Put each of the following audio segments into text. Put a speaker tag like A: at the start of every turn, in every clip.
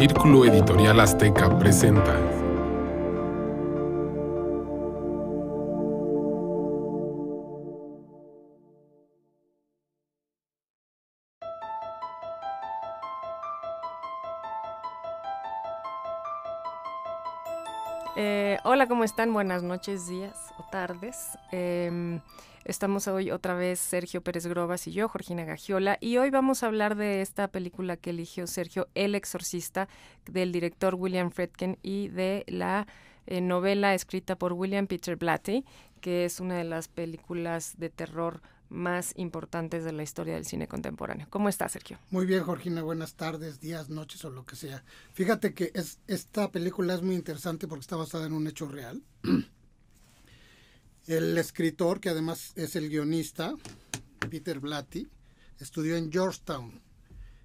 A: Círculo Editorial Azteca presenta.
B: Hola, ¿cómo están? Buenas noches, días o tardes. Em, estamos hoy otra vez Sergio Pérez Grobas y yo, Georgina Gagiola, y hoy vamos a hablar de esta película que eligió Sergio, El Exorcista, del director William Friedkin y de la eh, novela escrita por William Peter Blatty, que es una de las películas de terror más importantes de la historia del cine contemporáneo. ¿Cómo está, Sergio?
C: Muy bien, Georgina. Buenas tardes, días, noches o lo que sea. Fíjate que es, esta película es muy interesante porque está basada en un hecho real. El escritor, que además es el guionista, Peter Blatty, estudió en Georgetown.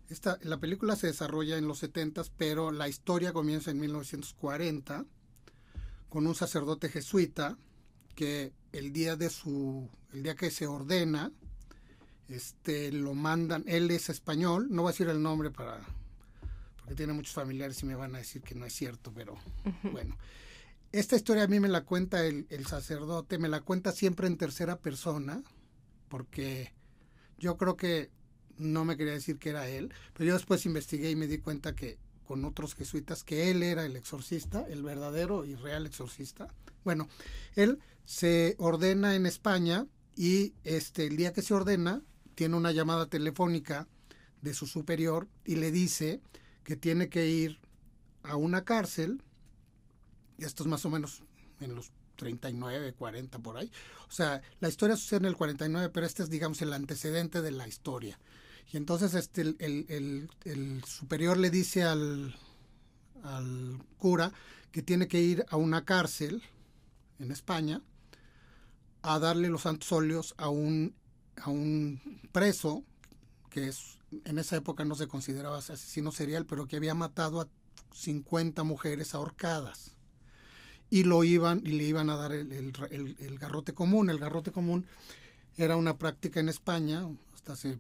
C: Esta, la película se desarrolla en los 70, pero la historia comienza en 1940 con un sacerdote jesuita que el día de su el día que se ordena este lo mandan él es español no voy a decir el nombre para porque tiene muchos familiares y me van a decir que no es cierto pero bueno. Esta historia a mí me la cuenta el, el, sacerdote me la cuenta siempre en tercera persona porque yo creo que no me quería decir que era él pero yo después investigué y me di cuenta que con otros jesuitas que él era el exorcista el verdadero y real exorcista bueno él se ordena en España y este el día que se ordena tiene una llamada telefónica de su superior y le dice que tiene que ir a una cárcel esto es más o menos en los 39, 40 por ahí. O sea, la historia sucede en el 49, pero este es digamos el antecedente de la historia. Y entonces este el, el, el, el superior le dice al, al cura que tiene que ir a una cárcel en España a darle los santos a un, a un preso que es, en esa época no se consideraba asesino serial, pero que había matado a 50 mujeres ahorcadas. Y lo iban, y le iban a dar el, el garrote común. El garrote común era una práctica en España, hasta hace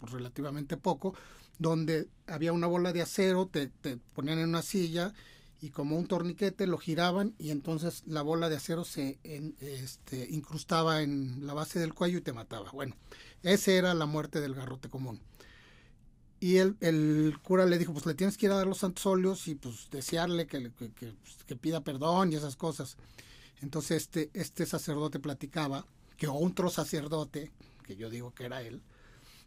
C: pues, relativamente poco, donde había una bola de acero, te, te ponían en una silla y como un torniquete lo giraban y entonces la bola de acero se este, incrustaba en la base del cuello y te mataba. Bueno, esa era la muerte del garrote común. Y el, el, cura le dijo, pues le tienes que ir a dar los santos óleos y pues desearle que, que, que, que pida perdón y esas cosas. Entonces este, este sacerdote platicaba que otro sacerdote, que yo digo que era él,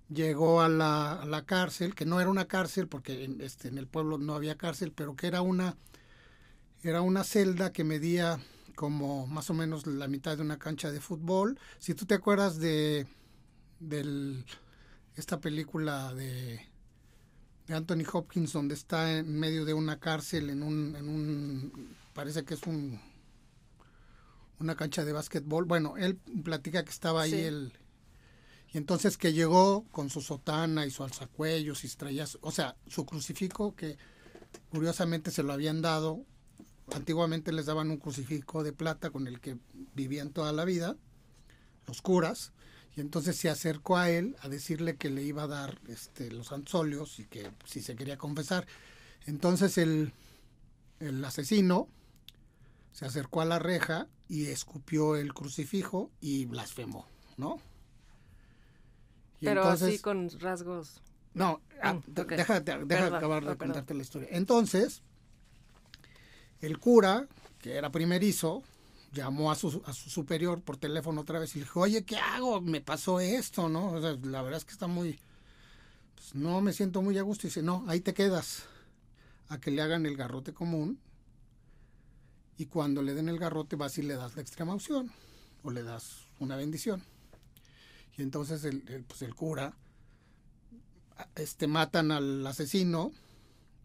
C: llegó a la, la cárcel, que no era una cárcel porque en, este, en el pueblo no había cárcel, pero que era una era una celda que medía como más o menos la mitad de una cancha de fútbol. Si tú te acuerdas de, de esta película de, de, Anthony Hopkins, donde está en medio de una cárcel, en un, en un parece que es un una cancha de básquetbol. Bueno, él platica que estaba ahí sí. el y entonces que llegó con su sotana y su alzacuellos y traía, o sea, su crucifijo que curiosamente se lo habían dado antiguamente les daban un crucifijo de plata con el que vivían toda la vida, los curas, y entonces se acercó a él a decirle que le iba a dar este, los santos óleos y que si se quería confesar. Entonces el, el asesino se acercó a la reja y escupió el crucifijo y blasfemó, ¿no?
B: Y Pero entonces, así con rasgos.
C: No, mm, okay. deja, deja perdón, acabar de oh, contarte la historia. Entonces, el cura, que era primerizo, llamó a su, a su superior por teléfono otra vez y le dijo, oye, ¿qué hago? Me pasó esto, ¿no? O sea, la verdad es que está muy... Pues no me siento muy a gusto. Y dice, no, ahí te quedas a que le hagan el garrote común y cuando le den el garrote vas y le das la extrema opción o le das una bendición. Y entonces el, el, pues el cura este, matan al asesino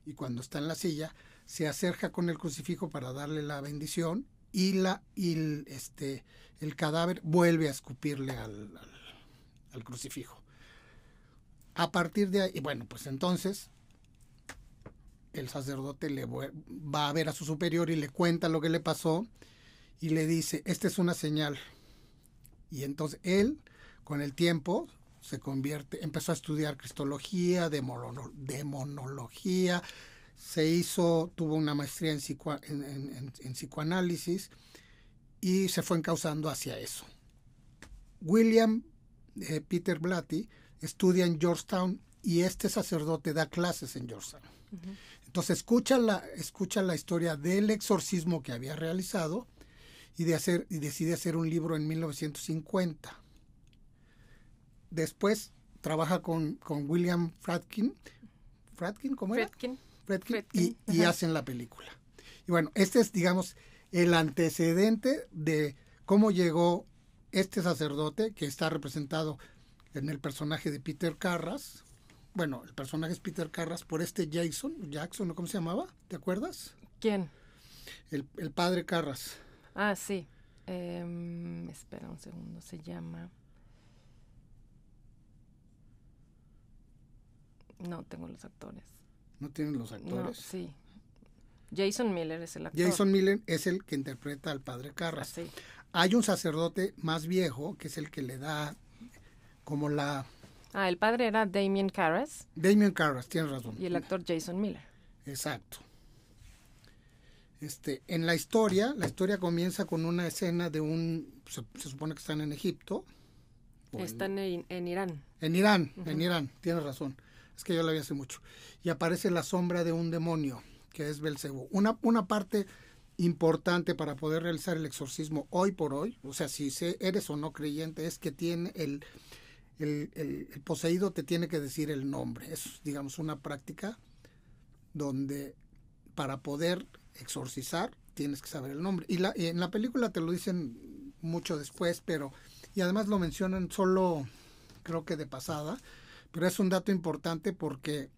C: y cuando está en la silla se acerca con el crucifijo para darle la bendición y, la, y el, este, el cadáver vuelve a escupirle al, al, crucifijo. A partir de ahí, bueno, pues entonces el sacerdote le va a ver a su superior y le cuenta lo que le pasó y le dice, esta es una señal. Y entonces él, con el tiempo, se convierte, empezó a estudiar cristología, demonología, se hizo, tuvo una maestría en, en, psicoanálisis y se fue encauzando hacia eso. William eh, Peter Blatty estudia en Georgetown y este sacerdote da clases en Georgetown. Entonces escucha la, escucha la historia del exorcismo que había realizado y, de hacer, y decide hacer un libro en 1950. Después trabaja con, con William Fratkin. ¿Fratkin? ¿Cómo era?
B: Fratkin.
C: Y, y hacen la película. Y bueno, este es, digamos, el antecedente de cómo llegó este sacerdote, que está representado en el personaje de Peter Carras. Bueno, el personaje es Peter Carras por este Jason, Jackson, ¿cómo se llamaba? ¿Te acuerdas?
B: ¿Quién?
C: El, el padre Carras.
B: Ah, sí. Em, espera un segundo, se llama... No tengo los actores.
C: ¿No tienen los actores?
B: sí. Jason Miller es el actor.
C: Jason Miller es el que interpreta al padre Carras.
B: Ah, sí.
C: Hay un sacerdote más viejo que es el que le da como la...
B: Ah, el padre era Damien Carras.
C: Damien Carras, tienes razón.
B: Y el actor Jason Miller.
C: Exacto. Este, en la historia, la historia comienza con una escena de un, se, supone que están en Egipto.
B: Están en, en, Irán.
C: En Irán, en Irán, tienes razón. Es que yo la vi hace mucho. Y aparece la sombra de un demonio, que es Belcebú. Una, una parte importante para poder realizar el exorcismo hoy por hoy, o sea, si eres o no creyente, es que tiene el, el, el, poseído te tiene que decir el nombre. Es, digamos, una práctica donde para poder exorcizar tienes que saber el nombre. Y, la, en la película te lo dicen mucho después, pero, y además lo mencionan solo, creo que de pasada, pero es un dato importante porque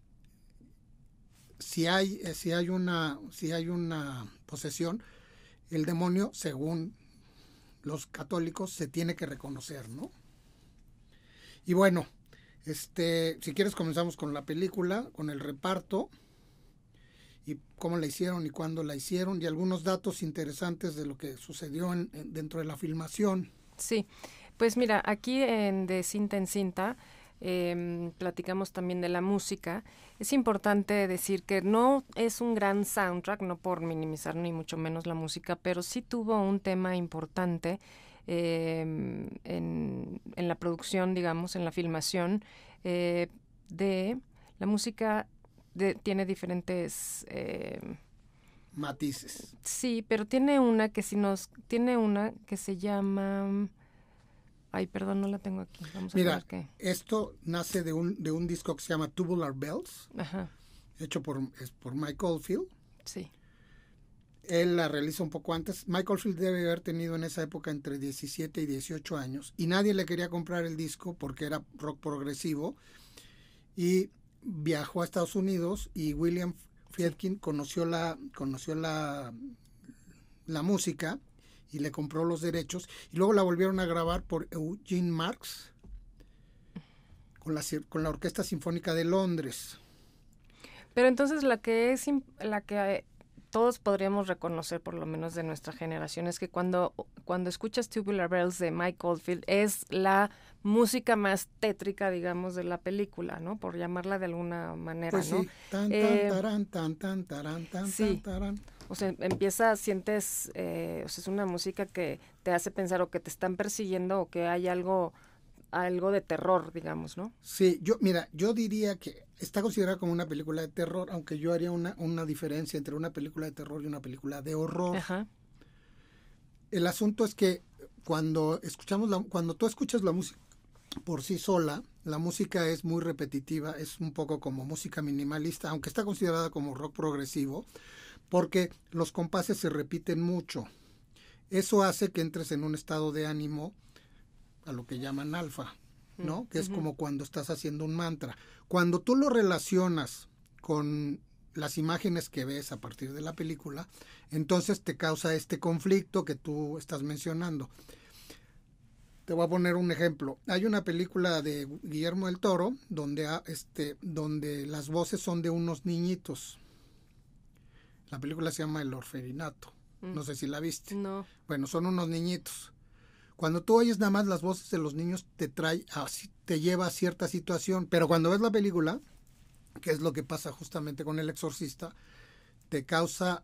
C: si hay, eh, si hay una, si hay una posesión, el demonio, según los católicos, se tiene que reconocer, ¿no? Y bueno, este, si quieres comenzamos con la película, con el reparto y cómo la hicieron y cuándo la hicieron y algunos datos interesantes de lo que sucedió en, dentro de la filmación.
B: Sí, pues mira, aquí en De Cinta en Cinta eh, platicamos también de la música. Es importante decir que no es un gran soundtrack, no por minimizar ni mucho menos la música, pero sí tuvo un tema importante eh, en, en, la producción, digamos, en la filmación eh, de la música tiene diferentes... Eh,
C: Matices.
B: Sí, pero tiene una que si nos... Tiene una que se llama... Ay, perdón, no la tengo aquí. Vamos a
C: Mira, qué. esto nace de un, de un disco que se llama Tubular Bells,
B: Ajá.
C: hecho por, por Mike Oldfield.
B: Sí.
C: Él la realiza un poco antes. Mike Oldfield debe haber tenido en esa época entre 17 y 18 años y nadie le quería comprar el disco porque era rock progresivo. Y viajó a Estados Unidos y William Friedkin conoció la, conoció la, la música y le compró los derechos y luego la volvieron a grabar por Eugene Marx con la, con la Orquesta Sinfónica de Londres.
B: Pero entonces la que es la que todos podríamos reconocer, por lo menos de nuestra generación, es que cuando, cuando escuchas Tubular Bells de Mike Oldfield es la música más tétrica, digamos, de la película, ¿no? Por llamarla de alguna manera,
C: pues
B: ¿no?
C: Sí. Tan, tan, eh, tan, tan, tan, tan,
B: sí.
C: tan,
B: O sea, empieza, sientes, eh, o sea, es una música que te hace pensar o que te están persiguiendo o que hay algo algo de terror, digamos, ¿no?
C: Sí, yo, mira, yo diría que está considerada como una película de terror, aunque yo haría una, una diferencia entre una película de terror y una película de horror.
B: Ajá.
C: El asunto es que cuando escuchamos la, cuando tú escuchas la música por sí sola, la música es muy repetitiva, es un poco como música minimalista, aunque está considerada como rock progresivo, porque los compases se repiten mucho. Eso hace que entres en un estado de ánimo a lo que llaman alfa, ¿no? Que es como cuando estás haciendo un mantra. Cuando tú lo relacionas con las imágenes que ves a partir de la película, entonces te causa este conflicto que tú estás mencionando. Te voy a poner un ejemplo. Hay una película de Guillermo del Toro donde, este, donde las voces son de unos niñitos. La película se llama El Orferinato. No sé si la viste.
B: No.
C: Bueno, son unos niñitos. Cuando tú oyes nada más las voces de los niños, te trae así, te lleva a cierta situación. Pero cuando ves la película, que es lo que pasa justamente con el exorcista, te causa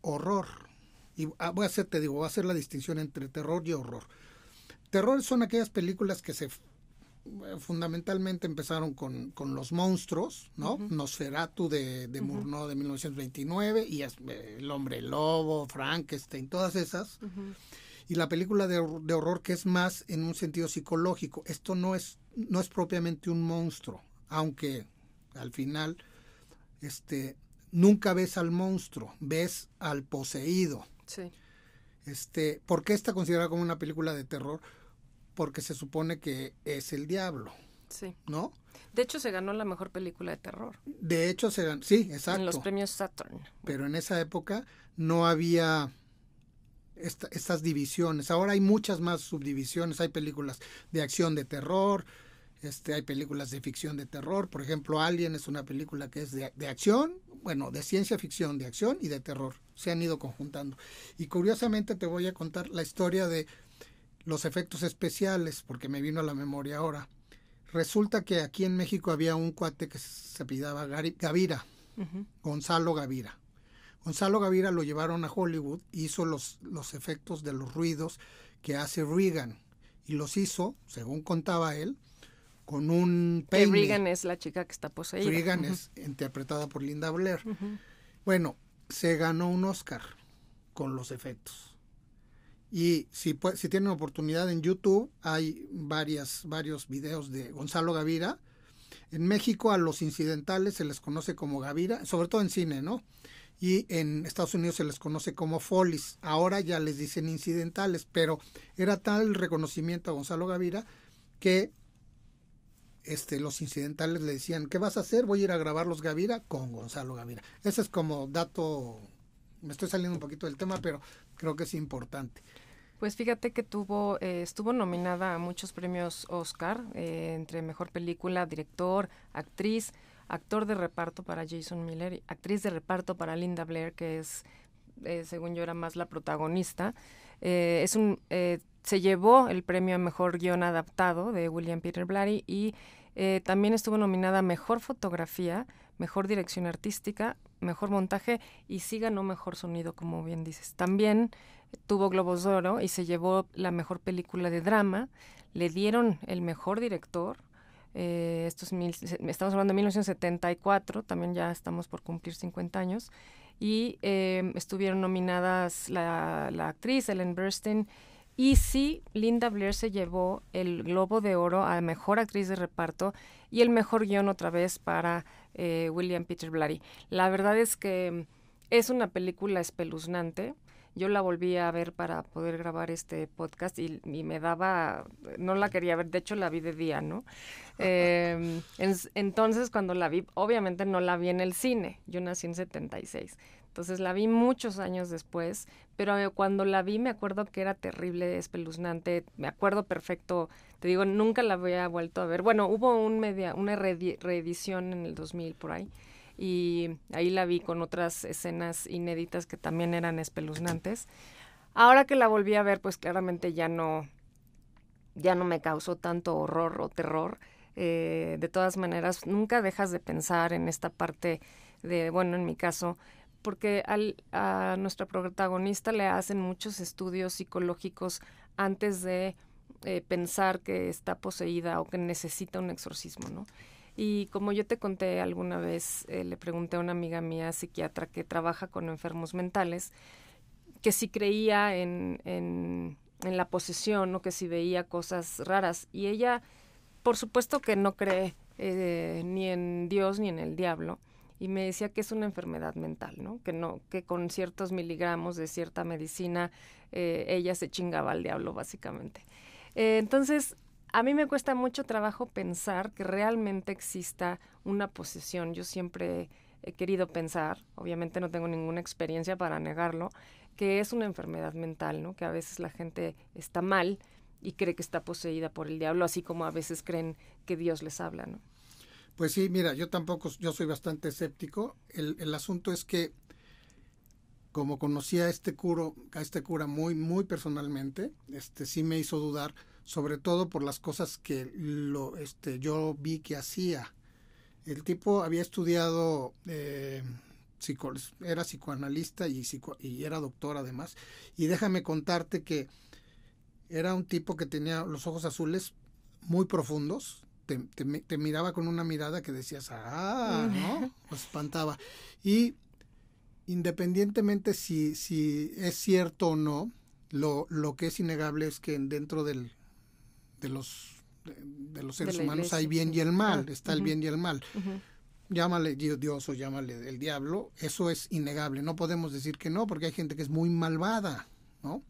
C: horror. Y ah, voy a hacer, te digo, voy a hacer la distinción entre terror y horror. Terror son aquellas películas que se fundamentalmente empezaron con, con los monstruos, ¿no? Nosferatu de, de Murnau de 1929 y eh, El hombre lobo, Frankenstein, todas esas. Y la película de, de, horror que es más en un sentido psicológico. Esto no es, no es propiamente un monstruo, aunque al final este, nunca ves al monstruo, ves al poseído.
B: Sí.
C: Este, ¿Por qué está considerada como una película de terror? Porque se supone que es el diablo.
B: Sí.
C: ¿No?
B: De hecho, se ganó la mejor película de terror.
C: De hecho, se ganó, sí, exacto.
B: En los premios Saturn.
C: Pero en esa época no había esta, estas divisiones. Ahora hay muchas más subdivisiones. Hay películas de acción de terror, este, hay películas de ficción de terror. Por ejemplo, Alien es una película que es de, de acción, bueno, de ciencia ficción, de acción y de terror. Se han ido conjuntando. Y curiosamente te voy a contar la historia de los efectos especiales, porque me vino a la memoria ahora. Resulta que aquí en México había un cuate que se apellidaba Gavira, Gonzalo Gavira. Gonzalo Gavira lo llevaron a Hollywood, hizo los, los efectos de los ruidos que hace Reagan y los hizo, según contaba él, con un peine.
B: Que Reagan es la chica que está poseída.
C: Reagan es interpretada por Linda Blair. Bueno, se ganó un Oscar con los efectos. Y si, si tienen oportunidad en YouTube, hay varias, varios videos de Gonzalo Gavira. En México a los incidentales se les conoce como Gavira, sobre todo en cine, ¿no? Y en Estados Unidos se les conoce como Follies. Ahora ya les dicen incidentales, pero era tal el reconocimiento a Gonzalo Gavira que este, los incidentales le decían, ¿qué vas a hacer? Voy a ir a grabar los Gavira con Gonzalo Gavira. Ese es como dato, me estoy saliendo un poquito del tema, pero creo que es importante.
B: Pues fíjate que tuvo, eh, estuvo nominada a muchos premios Oscar, eh, entre mejor película, director, actriz, actor de reparto para Jason Miller, y actriz de reparto para Linda Blair, que es, eh, según yo, era más la protagonista. es un se llevó el premio a Mejor Guión Adaptado de William Peter Blatty y eh, también estuvo nominada a Mejor Fotografía, Mejor Dirección Artística, Mejor Montaje y sí ganó Mejor Sonido, como bien dices. También tuvo Globos de Oro y se llevó la Mejor Película de Drama, le dieron el Mejor Director, eh, mil, estamos hablando de 1974, también ya estamos por cumplir 50 años, y eh, estuvieron nominadas la, la actriz Ellen Burstyn, y sí, Linda Blair se llevó el Globo de Oro a Mejor Actriz de Reparto y el Mejor Guión otra vez para eh, William Peter Blatty. La verdad es que es una película espeluznante. Yo la volví a ver para poder grabar este podcast y, me daba, no la quería ver, de hecho la vi de día, ¿no? Em, entonces cuando la vi, obviamente no la vi en el cine, yo nací en 76. Entonces la vi muchos años después, pero eh, cuando la vi me acuerdo que era terrible, espeluznante, me acuerdo perfecto, te digo, nunca la había vuelto a ver. Bueno, hubo un media, una reedición en el 2000 por ahí y ahí la vi con otras escenas inéditas que también eran espeluznantes. Ahora que la volví a ver, pues claramente ya no, ya no me causó tanto horror o terror. Eh, de todas maneras, nunca dejas de pensar en esta parte de, bueno, en mi caso, porque al, a nuestra protagonista le hacen muchos estudios psicológicos antes de eh, pensar que está poseída o que necesita un exorcismo, ¿no? Y como yo te conté alguna vez, eh, le pregunté a una amiga mía psiquiatra que trabaja con enfermos mentales, que si creía en, en, la posesión o que si veía cosas raras. Y ella, por supuesto que no cree eh, ni en Dios ni en el diablo, y me decía que es una enfermedad mental, ¿no? Que no, que con ciertos miligramos de cierta medicina eh, ella se chingaba al diablo, básicamente. Eh, entonces, a mí me cuesta mucho trabajo pensar que realmente exista una posesión. Yo siempre he querido pensar, obviamente no tengo ninguna experiencia para negarlo, que es una enfermedad mental, ¿no? Que a veces la gente está mal y cree que está poseída por el diablo, así como a veces creen que Dios les habla, ¿no?
C: Pues sí, mira, yo tampoco, yo soy bastante escéptico. El, asunto es que, como conocía a este curo, a este cura muy, muy personalmente, este sí me hizo dudar, sobre todo por las cosas que lo, este, yo vi que hacía. El tipo había estudiado, eh, era psicoanalista y, y era doctor además. Y déjame contarte que era un tipo que tenía los ojos azules muy profundos, te, te, miraba con una mirada que decías, ah, ¿no? Pues espantaba. Y independientemente si, si es cierto o no, lo, lo que es innegable es que dentro del, de los de, los seres humanos hay bien y el mal, está el bien y el mal. Llámale Dios o llámale el diablo, eso es innegable, no podemos decir que no, porque hay gente que es muy malvada, ¿no?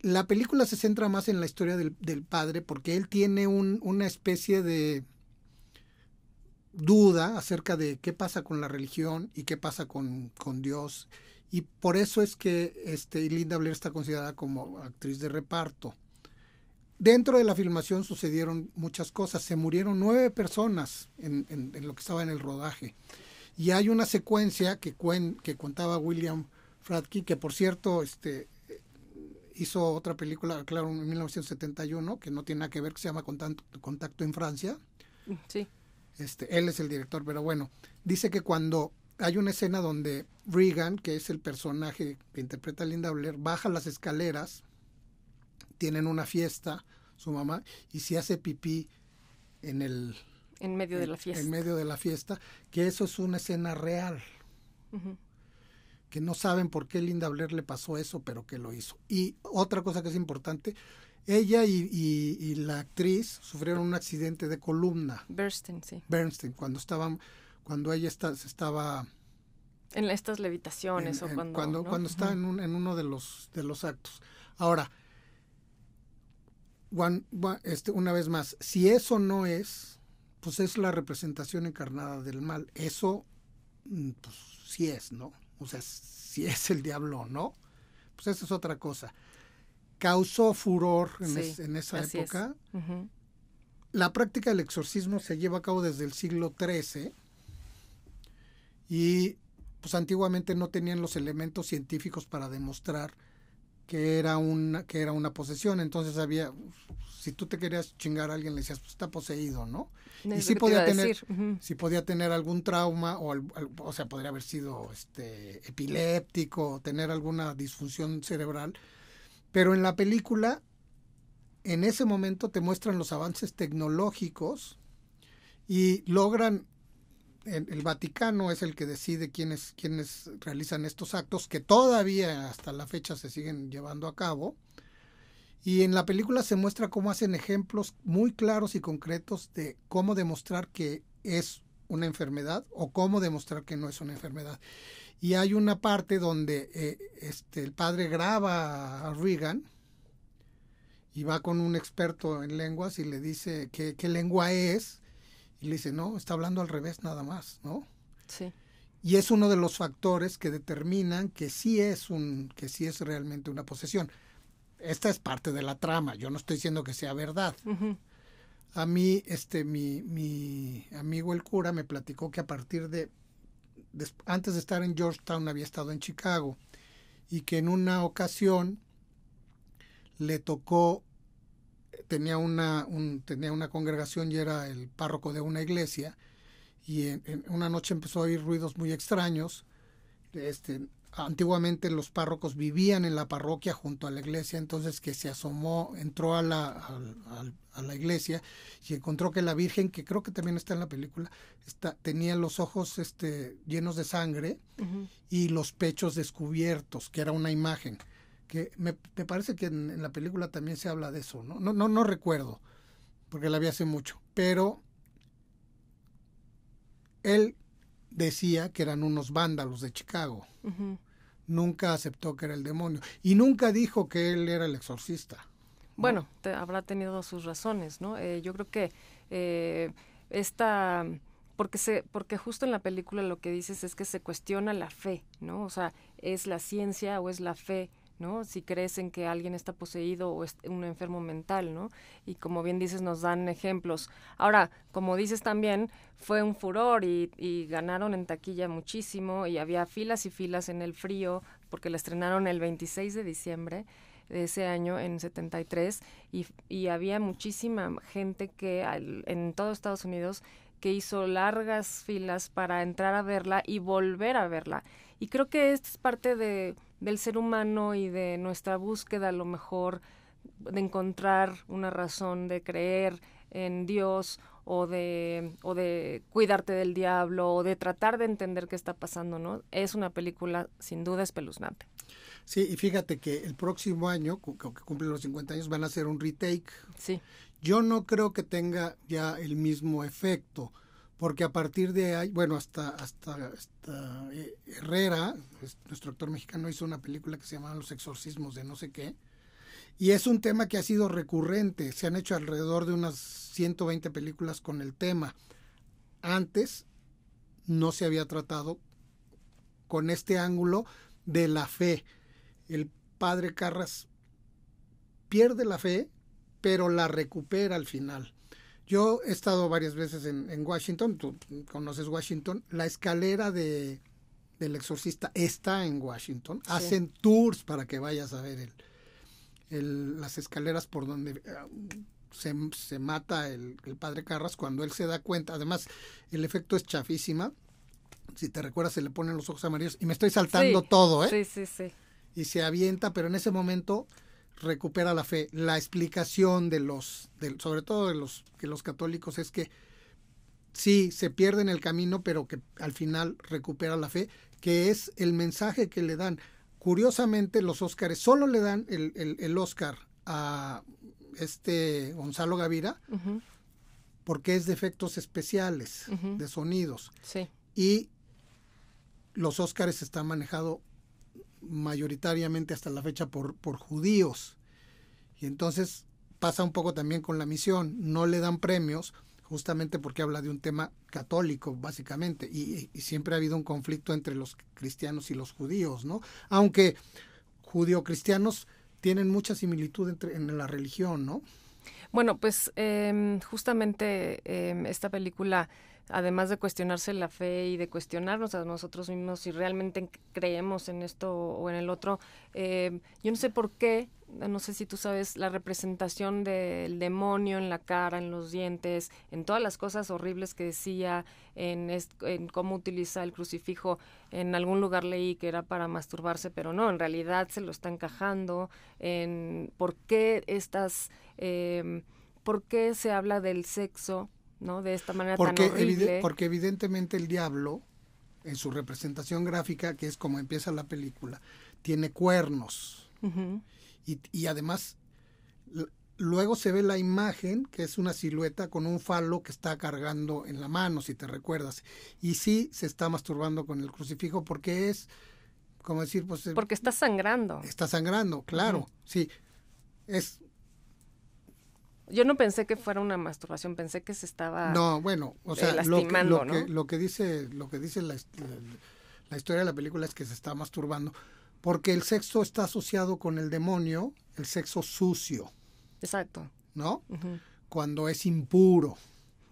C: La película se centra más en la historia del, padre porque él tiene un, una especie de duda acerca de qué pasa con la religión y qué pasa con, con Dios. Y por eso es que este, Linda Blair está considerada como actriz de reparto. Dentro de la filmación sucedieron muchas cosas. Se murieron nueve personas en, en, lo que estaba en el rodaje. Y hay una secuencia que, cuen, que contaba William Fradke, que por cierto este, hizo otra película, claro, en 1971, que no tiene nada que ver, que se llama Contacto, Contacto en Francia.
B: Sí.
C: Este, él es el director, pero bueno, dice que cuando hay una escena donde Regan, que es el personaje que interpreta a Linda Blair, baja las escaleras tienen una fiesta, su mamá, y se hace pipí en el...
B: En medio de la fiesta.
C: En medio de la fiesta, que eso es una escena real. Que no saben por qué Linda Blair le pasó eso, pero que lo hizo. Y otra cosa que es importante, ella y, la actriz sufrieron un accidente de columna.
B: Bernstein, sí.
C: Bernstein, cuando estaban, cuando ella está, se estaba
B: en estas levitaciones o cuando
C: cuando, cuando está en, en, uno de los de los actos. Ahora, este, una vez más, si eso no es, pues es la representación encarnada del mal. Eso, mm, pues sí es, ¿no? O sea, si es el diablo o no, pues esa es otra cosa. Causó furor en, esa época. La práctica del exorcismo se lleva a cabo desde el siglo XIII y pues antiguamente no tenían los elementos científicos para demostrar que era una que era una posesión. Entonces había si tú te querías chingar a alguien le decías pues está poseído no y sí podía tener si podía tener algún trauma o o sea podría haber sido este epiléptico tener alguna disfunción cerebral. Pero en la película en ese momento te muestran los avances tecnológicos y logran el, Vaticano es el que decide quiénes, quiénes realizan estos actos, que todavía hasta la fecha se siguen llevando a cabo. Y en la película se muestra cómo hacen ejemplos muy claros y concretos de cómo demostrar que es una enfermedad o cómo demostrar que no es una enfermedad. Y hay una parte donde eh, este, el padre graba a Reagan y va con un experto en lenguas y le dice qué, qué lengua es y le dice, no, está hablando al revés nada más, ¿no?
B: Sí.
C: Y es uno de los factores que determinan que sí es un, que sí es realmente una posesión. Esta es parte de la trama. Yo no estoy diciendo que sea verdad. A mí, este, mi, mi amigo el cura me platicó que a partir de, antes de estar en Georgetown había estado en Chicago y que en una ocasión le tocó tenía una, un, tenía una congregación y era el párroco de una iglesia y en, una noche empezó a oír ruidos muy extraños. Este, antiguamente los párrocos vivían en la parroquia junto a la iglesia, entonces que se asomó, entró a la, a, la iglesia y encontró que la Virgen, que creo que también está en la película, está, tenía los ojos este, llenos de sangre y los pechos descubiertos, que era una imagen que me, parece que en, la película también se habla de eso, ¿no? No, no, no recuerdo, porque la vi hace mucho, pero él decía que eran unos vándalos de Chicago. Nunca aceptó que era el demonio. Y nunca dijo que él era el exorcista.
B: Bueno, habrá tenido sus razones, ¿no? Eh, yo creo que eh, esta porque se porque justo en la película lo que dices es que se cuestiona la fe, ¿no? O sea, es la ciencia o es la fe ¿no? Si crees en que alguien está poseído o es un enfermo mental, ¿no? Y como bien dices, nos dan ejemplos. Ahora, como dices también, fue un furor y, ganaron en taquilla muchísimo y había filas y filas en el frío porque la estrenaron el 26 de diciembre de ese año, en 73, y, y había muchísima gente que en todo Estados Unidos que hizo largas filas para entrar a verla y volver a verla. Y creo que esto es parte de, del ser humano y de nuestra búsqueda a lo mejor de encontrar una razón de creer en Dios o de, o de cuidarte del diablo o de tratar de entender qué está pasando, ¿no? Es una película sin duda espeluznante.
C: Sí, y fíjate que el próximo año, que cumple los 50 años, van a hacer un retake.
B: Sí.
C: Yo no creo que tenga ya el mismo efecto, porque a partir de ahí, bueno, hasta, hasta, eh, Herrera, nuestro actor mexicano, hizo una película que se llamaba Los exorcismos de no sé qué, y es un tema que ha sido recurrente. Se han hecho alrededor de unas 120 películas con el tema. Antes no se había tratado con este ángulo de la fe. El padre Carras pierde la fe, pero la recupera al final. Yo he estado varias veces en, Washington, tú conoces Washington, la escalera de, del exorcista está en Washington. Hacen tours para que vayas a ver el, las escaleras por donde eh, se, mata el, padre Carras cuando él se da cuenta. Además, el efecto es chafísima. Si te recuerdas, se le ponen los ojos amarillos y me estoy saltando todo, ¿eh?
B: Sí, sí, sí.
C: Y se avienta, pero en ese momento recupera la fe. La explicación de los, sobre todo de los, que los católicos, es que sí, se pierde en el camino, pero que al final recupera la fe, que es el mensaje que le dan. Curiosamente, los Óscares solo le dan el, el, Oscar a este Gonzalo Gavira porque es de efectos especiales, de sonidos.
B: Sí.
C: Y los Óscares están manejados mayoritariamente hasta la fecha por, por judíos. Y entonces pasa un poco también con la misión. No le dan premios justamente porque habla de un tema católico, básicamente, y, siempre ha habido un conflicto entre los cristianos y los judíos, ¿no? Aunque judío-cristianos tienen mucha similitud entre, en la religión, ¿no?
B: Bueno, pues em, justamente em, esta película además de cuestionarse la fe y de cuestionarnos a nosotros mismos si realmente creemos en esto o en el otro, eh, yo no sé por qué, no sé si tú sabes, la representación del demonio en la cara, en los dientes, en todas las cosas horribles que decía, en, en cómo utiliza el crucifijo, en algún lugar leí que era para masturbarse, pero no, en realidad se lo está encajando, en por qué estas... Eh, ¿Por qué se habla del sexo ¿no? De esta manera
C: porque,
B: tan horrible.
C: porque evidentemente el diablo, en su representación gráfica, que es como empieza la película, tiene cuernos. y, y, además, luego se ve la imagen, que es una silueta con un falo que está cargando en la mano, si te recuerdas. Y sí se está masturbando con el crucifijo porque es, como decir, pues...
B: Porque está sangrando.
C: Está sangrando, claro, sí. Es
B: yo no pensé que fuera una masturbación, pensé que se estaba
C: No, bueno, o sea, lo, que, lo, que, lo, que, dice, lo que dice la, la, historia de la película es que se está masturbando, porque el sexo está asociado con el demonio, el sexo sucio.
B: Exacto.
C: ¿No? Cuando es impuro.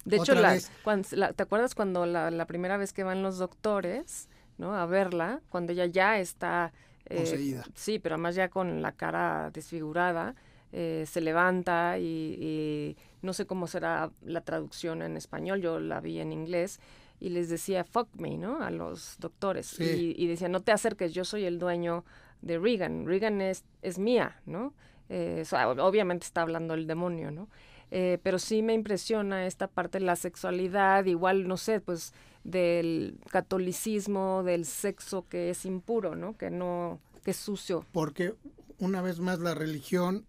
B: De hecho, ¿te acuerdas cuando la, primera vez que van los doctores, ¿no? A verla, cuando ella ya está...
C: Eh, Poseída.
B: Sí, pero además ya con la cara desfigurada eh, se levanta y, no sé cómo será la traducción en español, yo la vi en inglés y les decía fuck me, ¿no? A los doctores y, decía no te acerques, yo soy el dueño de Regan, Regan es, es mía, ¿no? Eh, obviamente está hablando el demonio, ¿no? Eh, pero sí me impresiona esta parte de la sexualidad, igual, no sé, pues del catolicismo, del sexo que es impuro, ¿no? Que no, que es sucio.
C: Porque una vez más la religión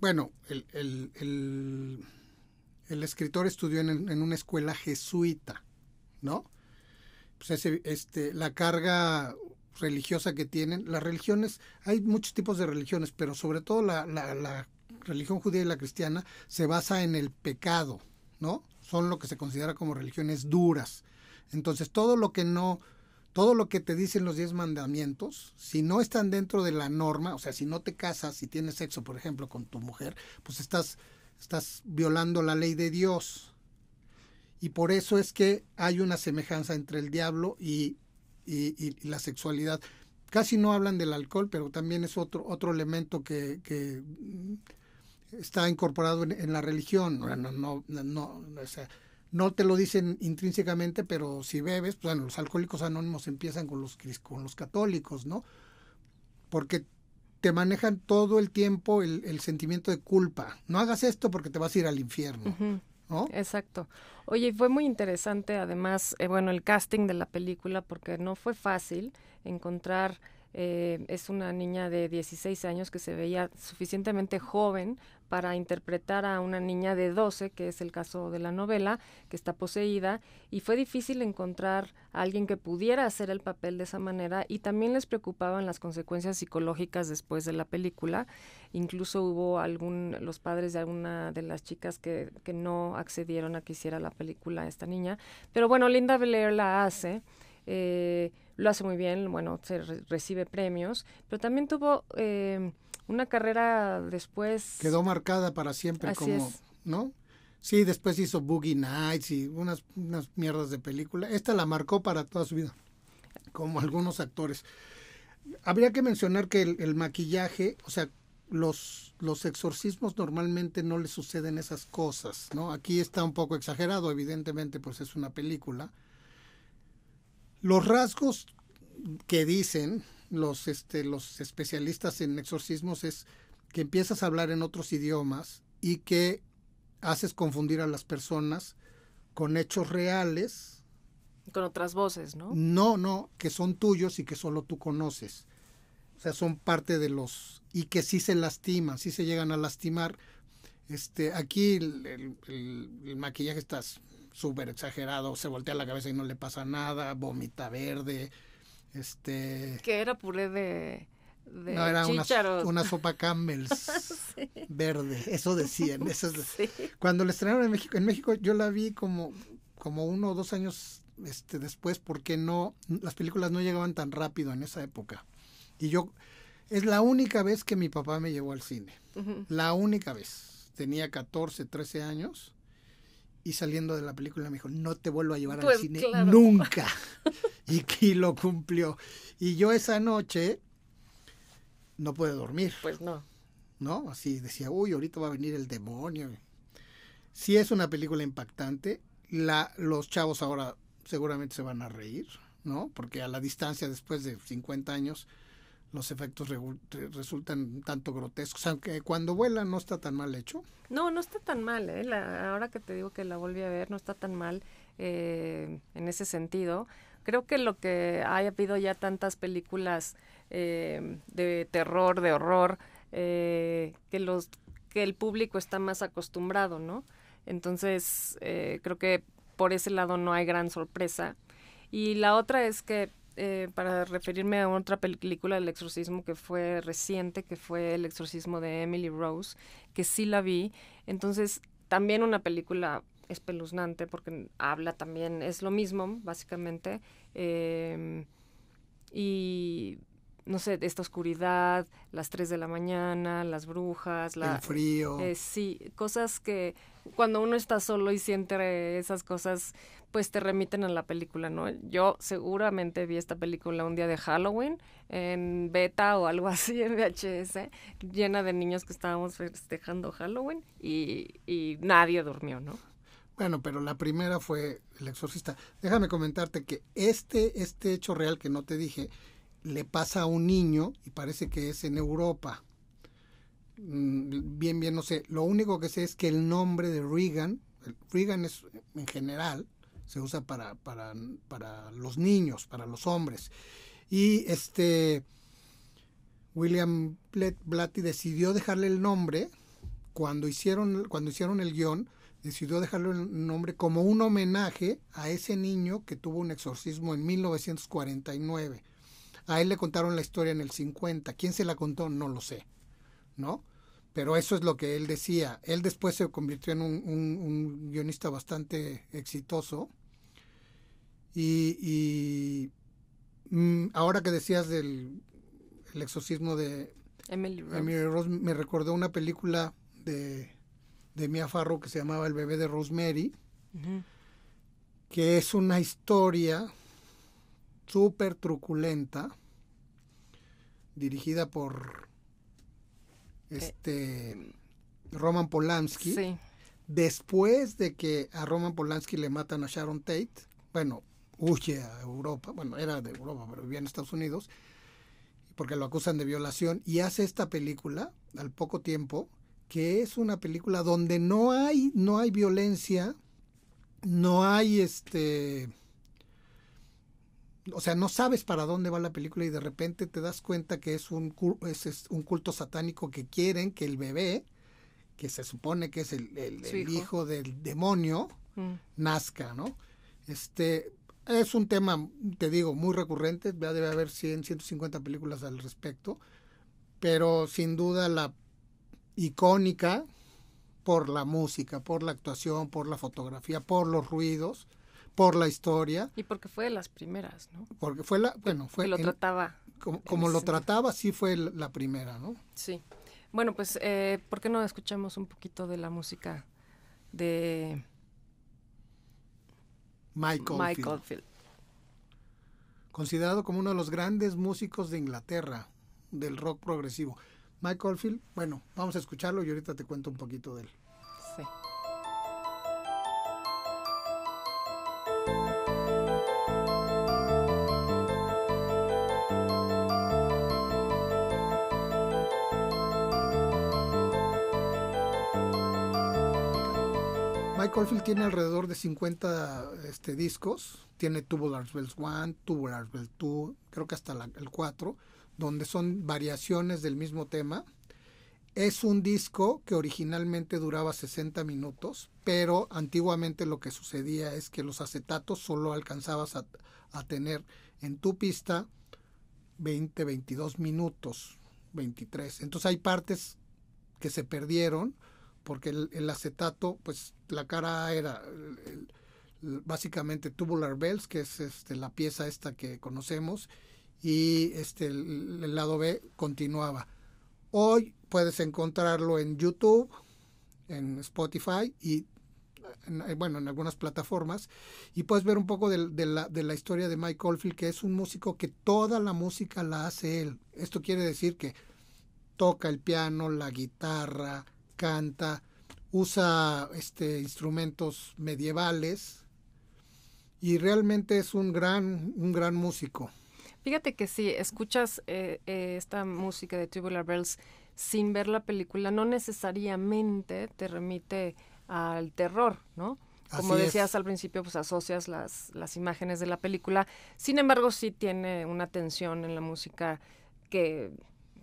C: bueno, el, el, el, escritor estudió en, en, una escuela jesuita, ¿no? Pues ese, este, la carga religiosa que tienen, las religiones, hay muchos tipos de religiones, pero sobre todo la, la, la religión judía y la cristiana se basa en el pecado, ¿no? Son lo que se considera como religiones duras. Entonces, todo lo que no todo lo que te dicen los diez mandamientos, si no están dentro de la norma, o sea, si no te casas, si tienes sexo, por ejemplo, con tu mujer, pues estás, estás violando la ley de Dios. Y por eso es que hay una semejanza entre el diablo y, y, la sexualidad. Casi no hablan del alcohol, pero también es otro, otro elemento que, que está incorporado en, la religión. No, no, no, o sea, no te lo dicen intrínsecamente, pero si bebes, pues bueno, los alcohólicos anónimos empiezan con los, con los católicos, ¿no? Porque te manejan todo el tiempo el, el sentimiento de culpa. No hagas esto porque te vas a ir al infierno. ¿No?
B: Exacto. Oye, fue muy interesante además, eh, bueno, el casting de la película porque no fue fácil encontrar eh, es una niña de 16 años que se veía suficientemente joven para interpretar a una niña de 12, que es el caso de la novela, que está poseída, y fue difícil encontrar a alguien que pudiera hacer el papel de esa manera, y también les preocupaban las consecuencias psicológicas después de la película. Incluso hubo algún, los padres de alguna de las chicas que, que no accedieron a que hiciera la película esta niña. Pero bueno, Linda Blair la hace. Eh, lo hace muy bien, bueno, se recibe premios, pero también tuvo eh, una carrera después.
C: Quedó marcada para siempre como, ¿no? Sí, después hizo Boogie Nights y unas, unas mierdas de película. Esta la marcó para toda su vida, como algunos actores. Habría que mencionar que el, maquillaje, o sea, los, los exorcismos normalmente no le suceden esas cosas, ¿no? Aquí está un poco exagerado, evidentemente, pues es una película los rasgos que dicen los, este, los especialistas en exorcismos es que empiezas a hablar en otros idiomas y que haces confundir a las personas con hechos reales.
B: Con otras voces, ¿no?
C: No, no, que son tuyos y que solo tú conoces. O sea, son parte de los... y que sí se lastiman, sí se llegan a lastimar. Este, aquí el, el, el maquillaje está súper exagerado, se voltea la cabeza y no le pasa nada, vomita verde, este...
B: Que era puré de... de
C: no, era una, sopa Campbell's verde, eso decían. Eso Cuando la estrenaron en México, en México yo la vi como, como uno o dos años este, después, porque no, las películas no llegaban tan rápido en esa época. Y yo, es la única vez que mi papá me llevó al cine, la única vez. Tenía 14, 13 años y saliendo de la película me dijo, no te vuelvo a llevar al pues, cine nunca. y que lo cumplió. Y yo esa noche no pude dormir.
B: Pues no.
C: ¿No? Así decía, uy, ahorita va a venir el demonio. Sí es una película impactante. La, los chavos ahora seguramente se van a reír, ¿no? Porque a la distancia, después de 50 años, los efectos resultan tanto grotescos, aunque cuando vuela no está tan mal hecho.
B: No, no está tan mal, ¿eh? ahora que te digo que la volví a ver, no está tan mal eh, en ese sentido. Creo que lo que haya habido ya tantas películas eh, de terror, de horror, eh, que los que el público está más acostumbrado, ¿no? Entonces, creo que por ese lado no hay gran sorpresa. Y la otra es que eh, para referirme a otra película del exorcismo que fue reciente, que fue El exorcismo de Emily Rose, que sí la vi. Entonces, también una película espeluznante porque habla también, es lo mismo, básicamente. Em, y no sé, esta oscuridad, las 3 de la mañana, las brujas, la,
C: el frío.
B: Eh, sí, cosas que cuando uno está solo y siente esas cosas, pues te remiten a la película, ¿no? Yo seguramente vi esta película un día de Halloween en beta o algo así en VHS, llena de niños que estábamos festejando Halloween y, y nadie durmió, ¿no?
C: Bueno, pero la primera fue El Exorcista. Déjame comentarte que este, este hecho real que no te dije, le pasa a un niño y parece que es en Europa. Mm, bien, bien, no sé. Lo único que sé es que el nombre de Reagan, Reagan es en general, se usa para, para, para los niños, para los hombres. Y este William Blatty decidió dejarle el nombre cuando hicieron, cuando hicieron el guion, decidió dejarle el nombre como un homenaje a ese niño que tuvo un exorcismo en 1949. A él le contaron la historia en el 50. ¿Quién se la contó? No lo sé, ¿no? Pero eso es lo que él decía. Él después se convirtió en un guionista bastante exitoso y, mm, ahora que decías del el exorcismo de
B: Emily
C: Rose. me recordó una película de, de Mia Farrow que se llamaba El bebé de Rosemary, que es una historia súper truculenta, dirigida por este Roman Polanski, después de que a Roman Polanski le matan a Sharon Tate, bueno, huye a Europa, bueno, era de Europa, pero vivía en Estados Unidos, porque lo acusan de violación, y hace esta película al poco tiempo, que es una película donde no hay, no hay violencia, no hay este o sea, no sabes para dónde va la película y de repente te das cuenta que es un, es, un culto satánico que quieren que el bebé, que se supone que es el, hijo. del demonio, mm. nazca, ¿no? Este, es un tema, te digo, muy recurrente, ya debe haber 100, 150 películas al respecto, pero sin duda la icónica por la música, por la actuación, por la fotografía, por los ruidos, por la historia.
B: Y porque fue de las primeras, ¿no?
C: Porque fue la, bueno, fue...
B: Que lo trataba.
C: Como, lo trataba, sí fue la primera, ¿no?
B: Sí. Bueno, pues, eh, ¿por qué no escuchamos un poquito de la música de
C: Mike Oldfield? Considerado como uno de los grandes músicos de Inglaterra, del rock progresivo. Mike Oldfield, bueno, vamos a escucharlo y ahorita te cuento un poquito de él. Sí. Mike tiene alrededor de 50 este, discos. Tiene Tubular Bells 1, Tubular Bells 2, creo que hasta el 4, donde son variaciones del mismo tema. Es un disco que originalmente duraba 60 minutos, pero antiguamente lo que sucedía es que los acetatos solo alcanzabas a, a tener en tu pista 20, 22 minutos, 23. Entonces hay partes que se perdieron porque el, acetato, pues la cara era básicamente tubular bells, que es este, la pieza esta que conocemos, y este, el, lado B continuaba. Hoy puedes encontrarlo en YouTube, en Spotify y bueno, en algunas plataformas, y puedes ver un poco de, la, de la historia de Mike Oldfield, que es un músico que toda la música la hace él. Esto quiere decir que toca el piano, la guitarra, canta, usa este, instrumentos medievales y realmente es un gran, un gran músico.
B: Fíjate que si escuchas eh, eh, esta música de Tubular Bells sin ver la película, no necesariamente te remite al terror, ¿no? Como decías al principio, pues asocias las, las imágenes de la película. Sin embargo, sí tiene una tensión en la música que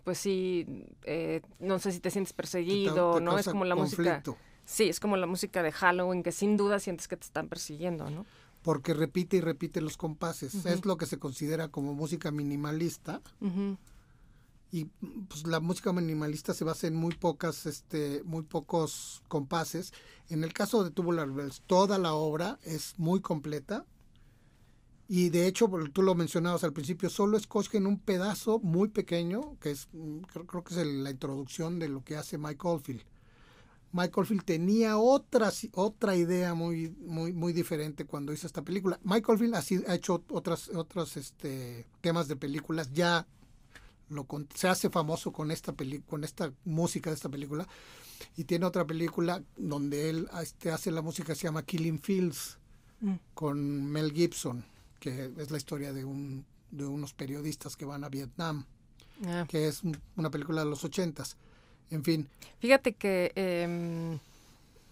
B: pues sí, eh, no sé si te sientes perseguido, ¿no? Es como la música. Sí, es como la música de Halloween, que sin duda sientes que te están persiguiendo, ¿no?
C: Porque repite y repite los compases. Es lo que se considera como música minimalista. Y pues la música minimalista se basa en muy pocas, este, muy pocos compases. En el caso de Tubular Bells, toda la obra es muy completa y de hecho, tú lo mencionabas al principio, solo escogen un pedazo muy pequeño, que es mm, creo, que es la introducción de lo que hace Mike Oldfield. Mike Oldfield tenía otra, otra idea muy, muy, muy diferente cuando hizo esta película. Mike Oldfield ha, ha hecho otras, otros este, temas de películas, ya lo, se hace famoso con esta, con esta música de esta película, y tiene otra película donde él este, hace la música, se llama Killing Fields, mm. con Mel Gibson que es la historia de, un, de unos periodistas que van a Vietnam, ah. que es una película de los ochentas. En fin.
B: Fíjate que em,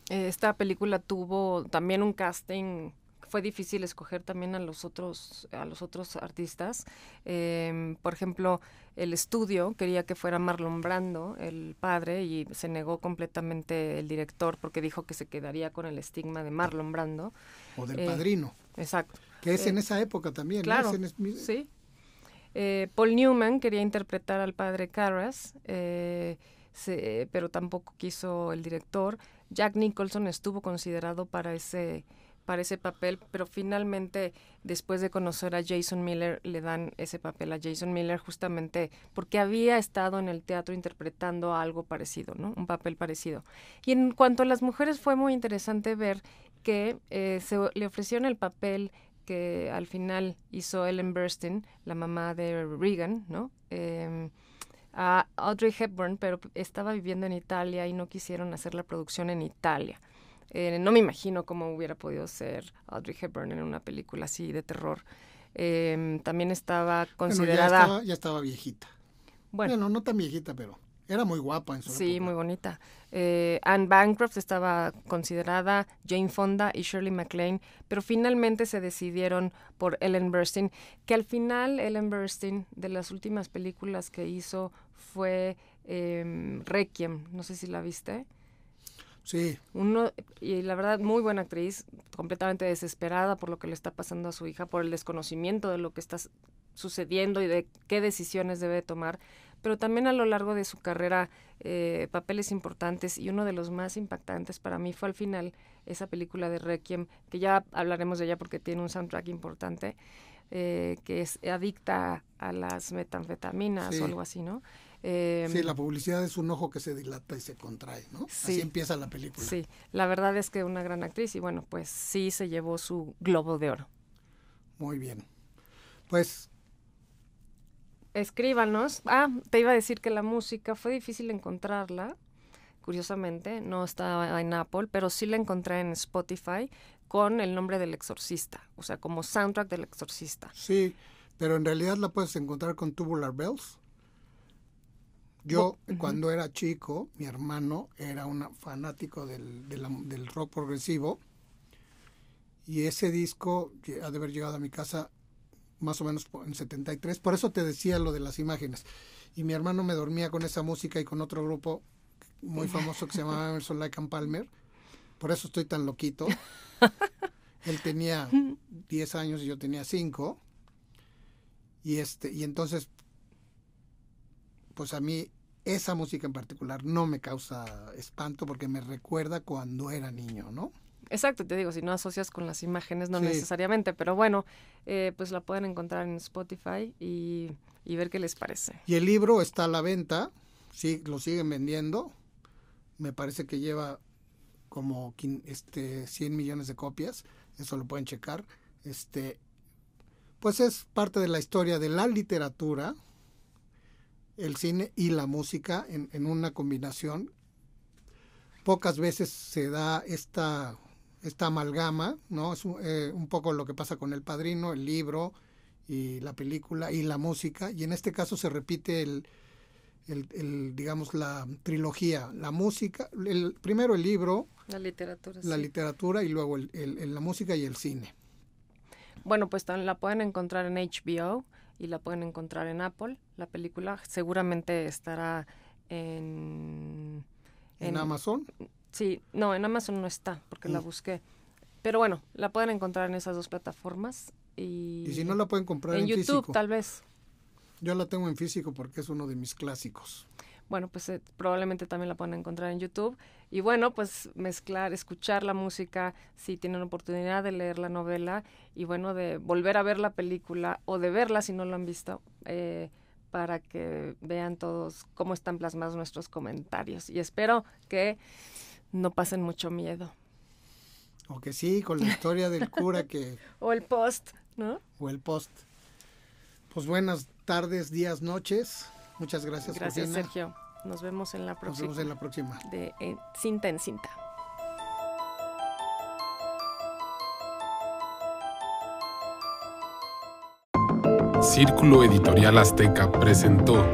B: esta película tuvo también un casting fue difícil escoger también a los otros a los otros artistas em, por ejemplo el estudio quería que fuera Marlon Brando el padre y se negó completamente el director porque dijo que se quedaría con el estigma de Marlon Brando
C: o del padrino
B: exacto
C: que es en eh, esa época también.
B: Claro, sí. Eh, Paul Newman quería interpretar al padre Carras, eh, pero tampoco quiso el director. Jack Nicholson estuvo considerado para ese para ese papel, pero finalmente después de conocer a Jason Miller le dan ese papel a Jason Miller justamente porque había estado en el teatro interpretando algo parecido, ¿no? Un papel parecido. Y en cuanto a las mujeres fue muy interesante ver que se le ofrecieron el papel que al final hizo Ellen Burstyn, la mamá de Reagan, ¿no? Em, a Audrey Hepburn, pero estaba viviendo en Italia y no quisieron hacer la producción en Italia. Eh, no me imagino cómo hubiera podido ser Audrey Hepburn en una película así de terror. Em, también estaba considerada...
C: ya, estaba, viejita. Bueno. no tan viejita, pero era muy guapa en su
B: Sí, muy bonita. Eh, Anne Bancroft estaba considerada, Jane Fonda y Shirley MacLaine, pero finalmente se decidieron por Ellen Burstyn, que al final Ellen Burstyn, de las últimas películas que hizo, fue em, Requiem, no sé si la viste.
C: Sí.
B: Uno, y la verdad, muy buena actriz, completamente desesperada por lo que le está pasando a su hija, por el desconocimiento de lo que está sucediendo y de qué decisiones debe tomar, pero también a lo largo de su carrera eh, papeles importantes y uno de los más impactantes para mí fue al final esa película de Requiem, que ya hablaremos de ella porque tiene un soundtrack importante, eh, que es adicta a las metanfetaminas o algo así, ¿no?
C: Eh, sí, la publicidad es un ojo que se dilata y se contrae, ¿no? Sí, Así empieza la película.
B: Sí, la verdad es que una gran actriz y bueno, pues sí se llevó su globo de oro.
C: Muy bien. Pues...
B: Escríbanos. Ah, te iba a decir que la música fue difícil encontrarla, curiosamente, no estaba en Apple, pero sí la encontré en Spotify con el nombre del exorcista, o sea, como soundtrack del exorcista.
C: Sí, pero en realidad la puedes encontrar con Tubular Bells. Yo, cuando era chico, mi hermano era un fanático del, del, rock progresivo y ese disco ha de haber llegado a mi casa más o menos en 73. Por eso te decía lo de las imágenes. Y mi hermano me dormía con esa música y con otro grupo muy famoso que se llamaba Emerson Lake and Palmer. Por eso estoy tan loquito. Él tenía 10 años y yo tenía 5. Y este y entonces pues a mí esa música en particular no me causa espanto porque me recuerda cuando era niño, ¿no?
B: Exacto, te digo, si no asocias con las imágenes, no necesariamente, pero bueno, eh, pues la pueden encontrar en Spotify y, ver qué les parece.
C: Y el libro está a la venta, sí, lo siguen vendiendo, me parece que lleva como este 100 millones de copias, eso lo pueden checar, este, pues es parte de la historia de la literatura, el cine y la música en, una combinación. Pocas veces se da esta, esta amalgama, ¿no? Es eh, un, poco lo que pasa con El Padrino, el libro y la película y la música, y en este caso se repite el, el, digamos, la trilogía, la música, el, primero el libro,
B: la literatura,
C: la literatura y luego el, la música y el cine.
B: Bueno, pues la pueden encontrar en HBO y la pueden encontrar en Apple. La película seguramente estará en...
C: ¿En, Amazon?
B: Sí, no, en Amazon no está porque la mm. busqué. Pero bueno, la pueden encontrar en esas dos plataformas. Y,
C: y si no la pueden comprar
B: en,
C: en
B: YouTube, tal vez.
C: Yo la tengo en físico porque es uno de mis clásicos
B: bueno, pues eh, probablemente también la pueden encontrar en YouTube. Y bueno, pues mezclar, escuchar la música, si tienen oportunidad de leer la novela y bueno, de volver a ver la película o de verla si no lo han visto, eh, para que vean todos cómo están plasmados nuestros comentarios. Y espero que no pasen mucho miedo.
C: O que sí, con la historia del cura que...
B: o el post, ¿no?
C: O el post. Pues buenas tardes, días, noches. Muchas gracias.
B: Gracias, Sergio. Nos vemos en la próxima. Nos
C: vemos en la próxima.
B: De cinta en cinta.
A: Círculo Editorial Azteca presentó